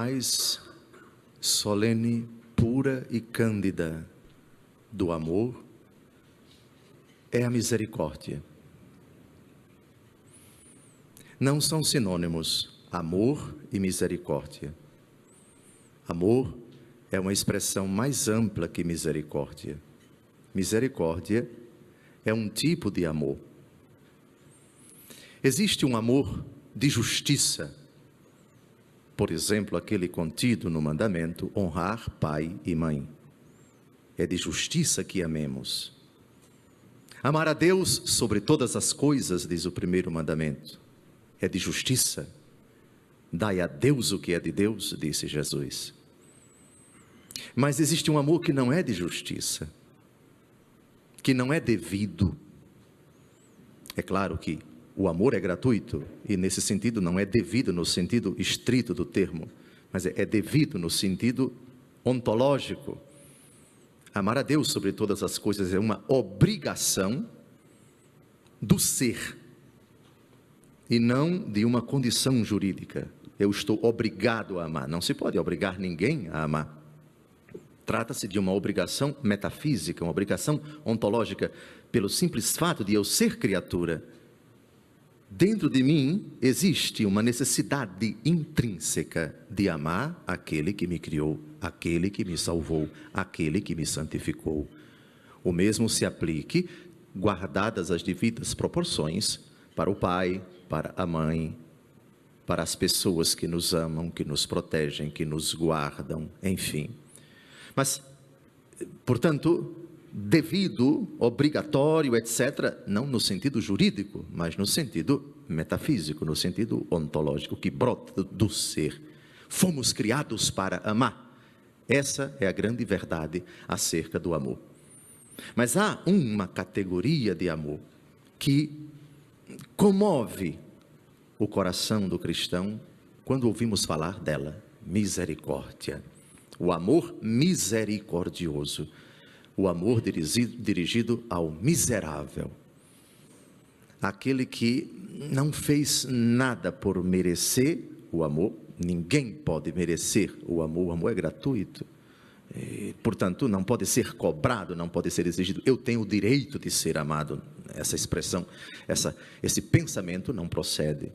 mais solene, pura e cândida do amor é a misericórdia. Não são sinônimos amor e misericórdia. Amor é uma expressão mais ampla que misericórdia. Misericórdia é um tipo de amor. Existe um amor de justiça, por exemplo, aquele contido no mandamento honrar pai e mãe. É de justiça que amemos. Amar a Deus sobre todas as coisas, diz o primeiro mandamento, é de justiça. Dai a Deus o que é de Deus, disse Jesus. Mas existe um amor que não é de justiça, que não é devido. É claro que o amor é gratuito e, nesse sentido, não é devido no sentido estrito do termo, mas é, é devido no sentido ontológico. Amar a Deus sobre todas as coisas é uma obrigação do ser e não de uma condição jurídica. Eu estou obrigado a amar. Não se pode obrigar ninguém a amar. Trata-se de uma obrigação metafísica, uma obrigação ontológica, pelo simples fato de eu ser criatura. Dentro de mim existe uma necessidade intrínseca de amar aquele que me criou, aquele que me salvou, aquele que me santificou. O mesmo se aplique, guardadas as devidas proporções, para o pai, para a mãe, para as pessoas que nos amam, que nos protegem, que nos guardam, enfim. Mas, portanto, devido, obrigatório, etc., não no sentido jurídico, mas no sentido metafísico, no sentido ontológico, que brota do ser. Fomos criados para amar. Essa é a grande verdade acerca do amor. Mas há uma categoria de amor que comove o coração do cristão quando ouvimos falar dela: misericórdia. O amor misericordioso o amor dirigido, ao miserável, aquele que não fez nada por merecer o amor, ninguém pode merecer o amor, o amor é gratuito. E, portanto, não pode ser cobrado, não pode ser exigido. Eu tenho o direito de ser amado. Essa expressão, essa, esse pensamento não procede.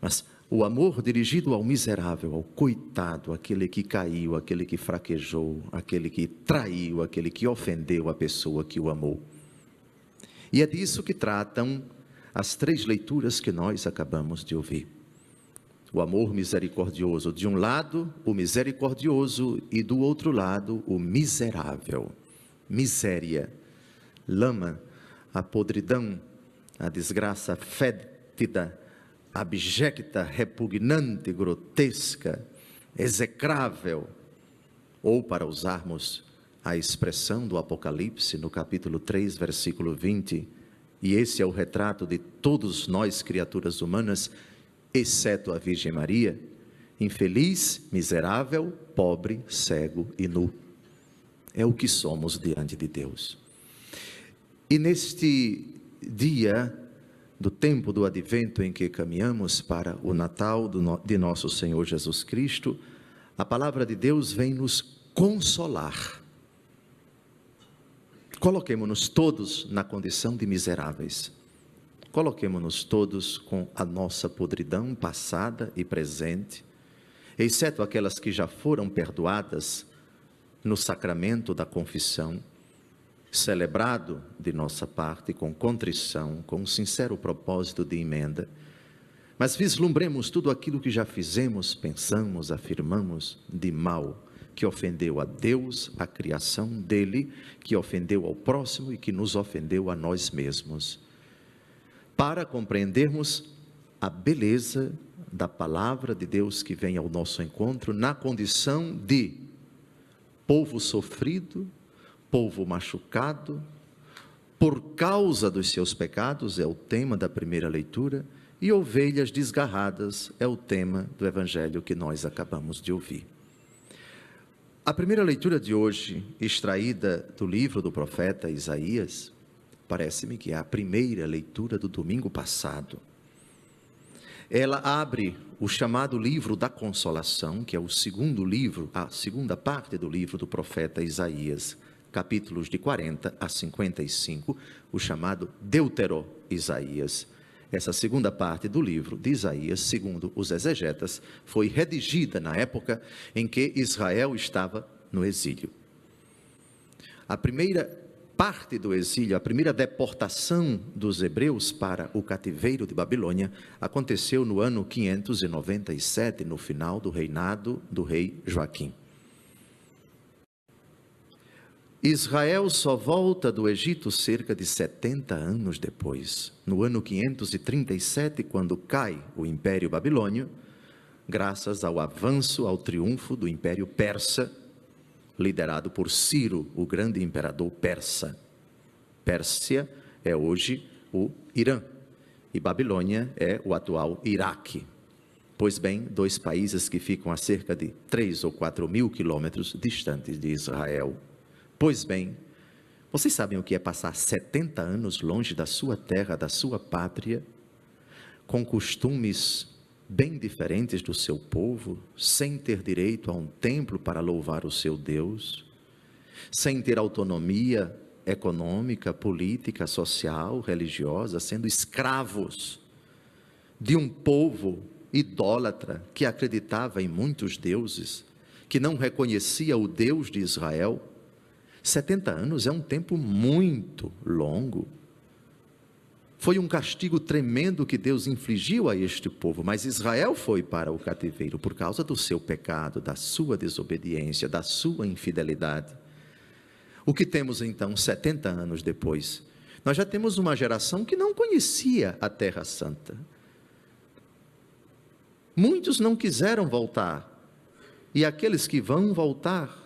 Mas o amor dirigido ao miserável, ao coitado, aquele que caiu, aquele que fraquejou, aquele que traiu, aquele que ofendeu a pessoa que o amou. E é disso que tratam as três leituras que nós acabamos de ouvir. O amor misericordioso, de um lado, o misericordioso, e do outro lado, o miserável. Miséria, lama, a podridão, a desgraça fétida, abjecta, repugnante, grotesca, execrável, ou para usarmos a expressão do Apocalipse no capítulo 3, versículo 20, e esse é o retrato de todos nós, criaturas humanas, exceto a Virgem Maria, infeliz, miserável, pobre, cego e nu. É o que somos diante de Deus. E neste dia do tempo do advento em que caminhamos para o Natal de nosso Senhor Jesus Cristo, a palavra de Deus vem nos consolar. Coloquemos-nos todos na condição de miseráveis. Coloquemos-nos todos com a nossa podridão passada e presente, exceto aquelas que já foram perdoadas no sacramento da confissão celebrado de nossa parte com contrição, com um sincero propósito de emenda, mas vislumbremos tudo aquilo que já fizemos, pensamos, afirmamos de mal, que ofendeu a Deus, a criação dele, que ofendeu ao próximo e que nos ofendeu a nós mesmos. Para compreendermos a beleza da palavra de Deus que vem ao nosso encontro na condição de povo sofrido, povo machucado, por causa dos seus pecados, é o tema da primeira leitura, e ovelhas desgarradas é o tema do evangelho que nós acabamos de ouvir. A primeira leitura de hoje, extraída do livro do profeta Isaías, parece-me que é a primeira leitura do domingo passado. ela abre o chamado livro da consolação, que é o segundo livro, a segunda parte do livro do profeta Isaías, capítulos de 40 a 55, o chamado Deutero Isaías. Essa segunda parte do livro de Isaías, segundo os exegetas, foi redigida na época em que Israel estava no exílio. A primeira parte do exílio, a primeira deportação dos hebreus para o cativeiro de Babilônia, aconteceu no ano 597, no final do reinado do rei Joaquim. Israel só volta do Egito cerca de 70 anos depois, no ano 537, quando cai o Império Babilônio, graças ao avanço, ao triunfo do Império Persa liderado por Ciro, o grande imperador persa. Pérsia é hoje o Irã e Babilônia é o atual Iraque. Pois bem, dois países que ficam a cerca de 3 ou 4 mil quilômetros distantes de Israel. Pois bem, vocês sabem o que é passar 70 anos longe da sua terra, da sua pátria, com costumes bem diferentes do seu povo, sem ter direito a um templo para louvar o seu Deus, sem ter autonomia econômica, política, social, religiosa, sendo escravos de um povo idólatra que acreditava em muitos deuses, que não reconhecia o Deus de Israel. 70 anos é um tempo muito longo foi um castigo tremendo que Deus infligiu a este povo, mas Israel foi para o cativeiro por causa do seu pecado, da sua desobediência, da sua infidelidade. O que temos então 70 anos depois? Nós já temos uma geração que não conhecia a Terra Santa. Muitos não quiseram voltar, e aqueles que vão voltar,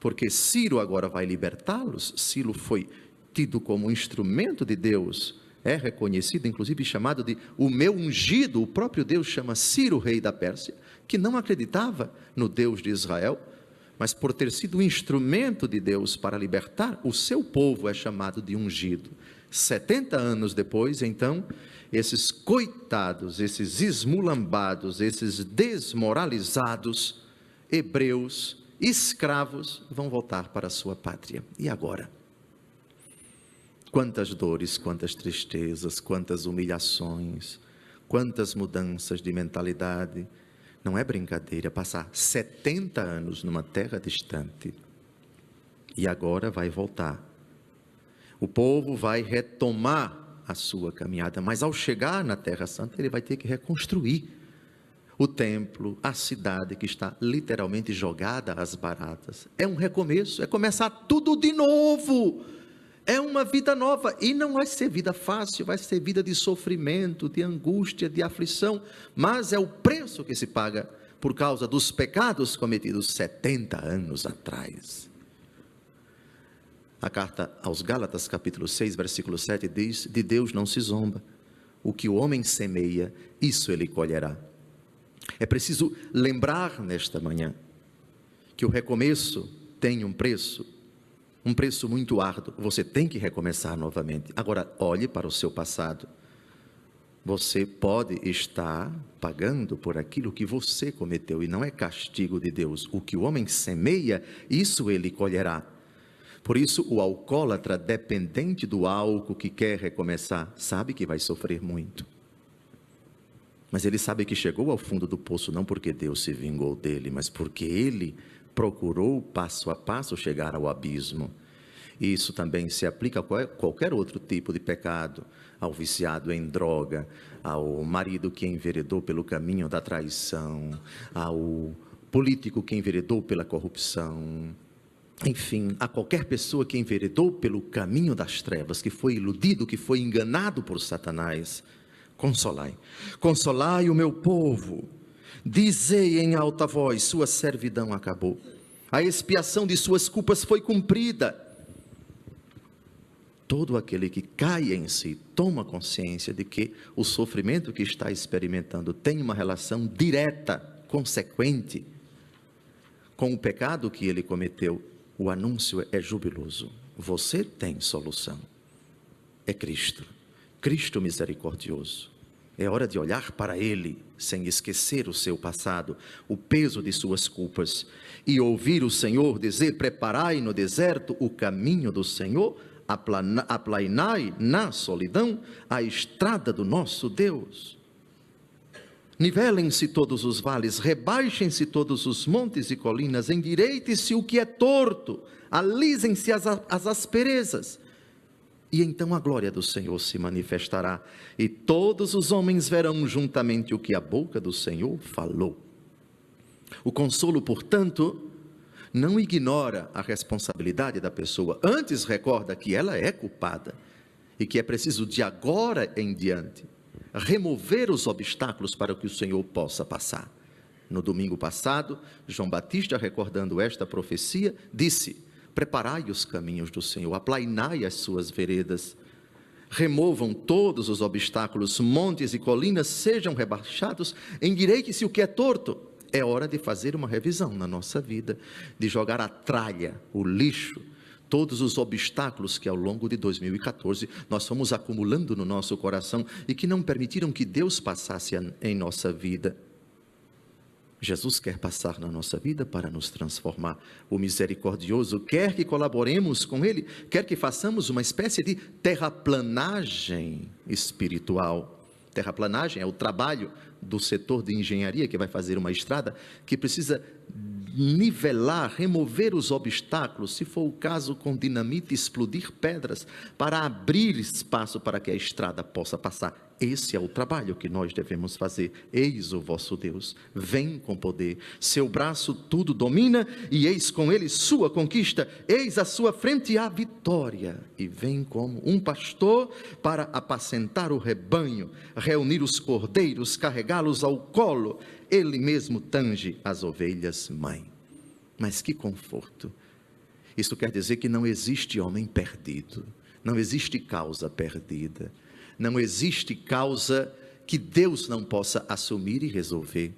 porque Ciro agora vai libertá-los, Ciro foi tido como instrumento de Deus é reconhecido, inclusive chamado de o meu ungido, o próprio Deus chama Ciro, rei da Pérsia, que não acreditava no Deus de Israel, mas por ter sido um instrumento de Deus para libertar o seu povo, é chamado de ungido. 70 anos depois, então, esses coitados, esses esmulambados, esses desmoralizados hebreus, escravos, vão voltar para a sua pátria. E agora? Quantas dores, quantas tristezas, quantas humilhações, quantas mudanças de mentalidade. Não é brincadeira passar 70 anos numa terra distante e agora vai voltar. O povo vai retomar a sua caminhada, mas ao chegar na Terra Santa, ele vai ter que reconstruir o templo, a cidade que está literalmente jogada às baratas. É um recomeço, é começar tudo de novo é uma vida nova e não vai ser vida fácil, vai ser vida de sofrimento, de angústia, de aflição, mas é o preço que se paga por causa dos pecados cometidos 70 anos atrás. A carta aos Gálatas, capítulo 6, versículo 7 diz: De Deus não se zomba, o que o homem semeia, isso ele colherá. É preciso lembrar nesta manhã que o recomeço tem um preço, um preço muito árduo. Você tem que recomeçar novamente. Agora, olhe para o seu passado. Você pode estar pagando por aquilo que você cometeu e não é castigo de Deus. O que o homem semeia, isso ele colherá. Por isso, o alcoólatra dependente do álcool que quer recomeçar, sabe que vai sofrer muito. Mas ele sabe que chegou ao fundo do poço não porque Deus se vingou dele, mas porque ele procurou passo a passo chegar ao abismo. Isso também se aplica a qualquer outro tipo de pecado, ao viciado em droga, ao marido que enveredou pelo caminho da traição, ao político que enveredou pela corrupção, enfim, a qualquer pessoa que enveredou pelo caminho das trevas, que foi iludido, que foi enganado por Satanás, consolai. Consolai o meu povo Dizei em alta voz: sua servidão acabou. A expiação de suas culpas foi cumprida. Todo aquele que cai em si toma consciência de que o sofrimento que está experimentando tem uma relação direta, consequente, com o pecado que ele cometeu. O anúncio é jubiloso. Você tem solução. É Cristo. Cristo misericordioso. É hora de olhar para Ele, sem esquecer o seu passado, o peso de suas culpas, e ouvir o Senhor dizer: Preparai no deserto o caminho do Senhor, aplainai na solidão a estrada do nosso Deus. Nivelem-se todos os vales, rebaixem-se todos os montes e colinas, endireite-se o que é torto, alisem-se as, as asperezas e então a glória do Senhor se manifestará, e todos os homens verão juntamente o que a boca do Senhor falou. O consolo, portanto, não ignora a responsabilidade da pessoa, antes recorda que ela é culpada e que é preciso de agora em diante remover os obstáculos para que o Senhor possa passar. No domingo passado, João Batista, recordando esta profecia, disse: Preparai os caminhos do Senhor, aplainai as suas veredas. Removam todos os obstáculos, montes e colinas sejam rebaixados, endireite-se o que é torto. É hora de fazer uma revisão na nossa vida, de jogar a tralha, o lixo, todos os obstáculos que ao longo de 2014 nós fomos acumulando no nosso coração e que não permitiram que Deus passasse em nossa vida. Jesus quer passar na nossa vida para nos transformar. O misericordioso quer que colaboremos com Ele, quer que façamos uma espécie de terraplanagem espiritual. Terraplanagem é o trabalho do setor de engenharia que vai fazer uma estrada que precisa nivelar, remover os obstáculos, se for o caso, com dinamite, explodir pedras, para abrir espaço para que a estrada possa passar. Esse é o trabalho que nós devemos fazer. Eis o vosso Deus, vem com poder, seu braço tudo domina, e eis com ele sua conquista, eis à sua frente a vitória. E vem como um pastor para apacentar o rebanho, reunir os cordeiros, carregá-los ao colo, ele mesmo tange as ovelhas mãe. Mas que conforto! Isso quer dizer que não existe homem perdido, não existe causa perdida não existe causa que Deus não possa assumir e resolver.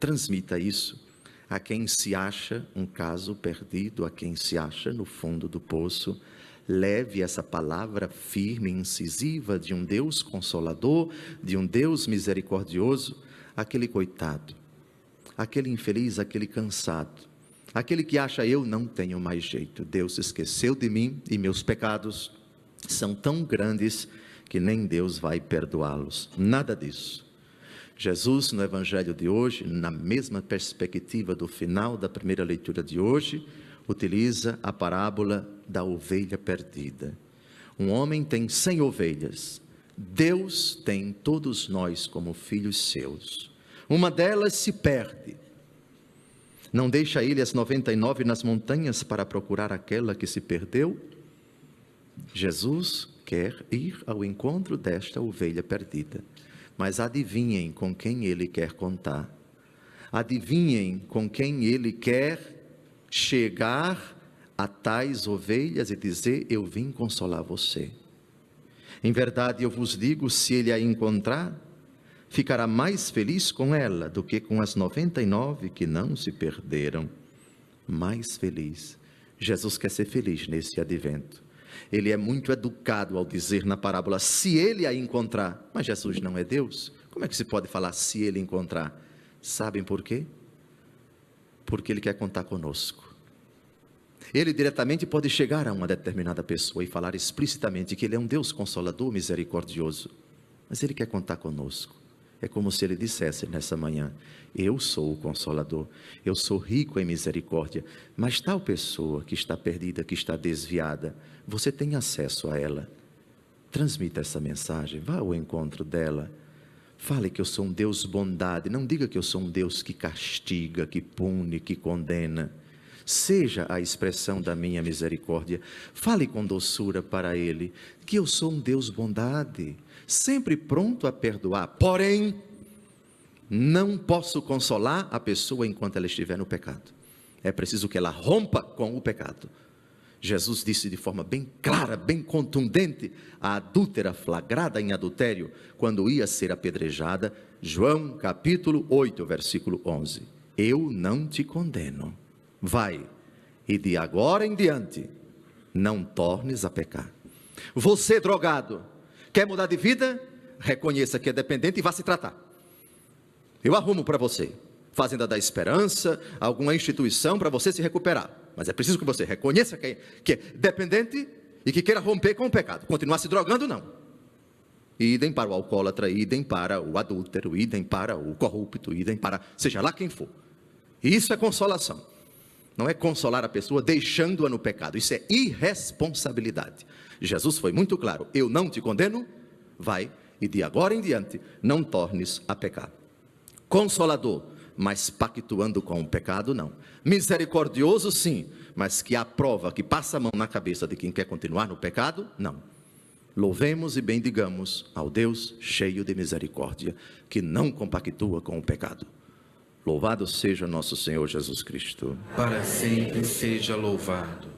Transmita isso a quem se acha um caso perdido, a quem se acha no fundo do poço. Leve essa palavra firme e incisiva de um Deus consolador, de um Deus misericordioso, aquele coitado, aquele infeliz, aquele cansado, aquele que acha eu não tenho mais jeito. Deus esqueceu de mim e meus pecados são tão grandes que nem Deus vai perdoá-los. Nada disso. Jesus, no Evangelho de hoje, na mesma perspectiva do final da primeira leitura de hoje, utiliza a parábola da ovelha perdida. Um homem tem cem ovelhas. Deus tem todos nós como filhos seus. Uma delas se perde. Não deixa ele as 99 nas montanhas para procurar aquela que se perdeu? Jesus quer ir ao encontro desta ovelha perdida. Mas adivinhem com quem ele quer contar. Adivinhem com quem ele quer chegar a tais ovelhas e dizer: Eu vim consolar você. Em verdade, eu vos digo: se ele a encontrar, ficará mais feliz com ela do que com as 99 que não se perderam. Mais feliz. Jesus quer ser feliz nesse advento. Ele é muito educado ao dizer na parábola, se ele a encontrar. Mas Jesus não é Deus. Como é que se pode falar se ele encontrar? Sabem por quê? Porque ele quer contar conosco. Ele diretamente pode chegar a uma determinada pessoa e falar explicitamente que ele é um Deus consolador, misericordioso. Mas ele quer contar conosco. É como se ele dissesse nessa manhã: Eu sou o consolador, eu sou rico em misericórdia, mas tal pessoa que está perdida, que está desviada, você tem acesso a ela. Transmita essa mensagem, vá ao encontro dela. Fale que eu sou um Deus bondade, não diga que eu sou um Deus que castiga, que pune, que condena. Seja a expressão da minha misericórdia. Fale com doçura para ele que eu sou um Deus bondade, sempre pronto a perdoar. Porém, não posso consolar a pessoa enquanto ela estiver no pecado. É preciso que ela rompa com o pecado. Jesus disse de forma bem clara, bem contundente, a adúltera flagrada em adultério, quando ia ser apedrejada, João capítulo 8, versículo 11: Eu não te condeno, vai, e de agora em diante, não tornes a pecar. Você drogado, quer mudar de vida? reconheça que é dependente e vá se tratar. Eu arrumo para você. Fazenda da Esperança, alguma instituição para você se recuperar. Mas é preciso que você reconheça que é, que é dependente e que queira romper com o pecado. Continuar se drogando, não. Idem para o alcoólatra, idem para o adúltero, idem para o corrupto, idem para seja lá quem for. Isso é consolação. Não é consolar a pessoa deixando-a no pecado. Isso é irresponsabilidade. Jesus foi muito claro: eu não te condeno, vai e de agora em diante não tornes a pecar. Consolador, mas pactuando com o pecado, não. Misericordioso, sim, mas que aprova, que passa a mão na cabeça de quem quer continuar no pecado, não. Louvemos e bendigamos ao Deus cheio de misericórdia, que não compactua com o pecado. Louvado seja nosso Senhor Jesus Cristo. Para sempre seja louvado.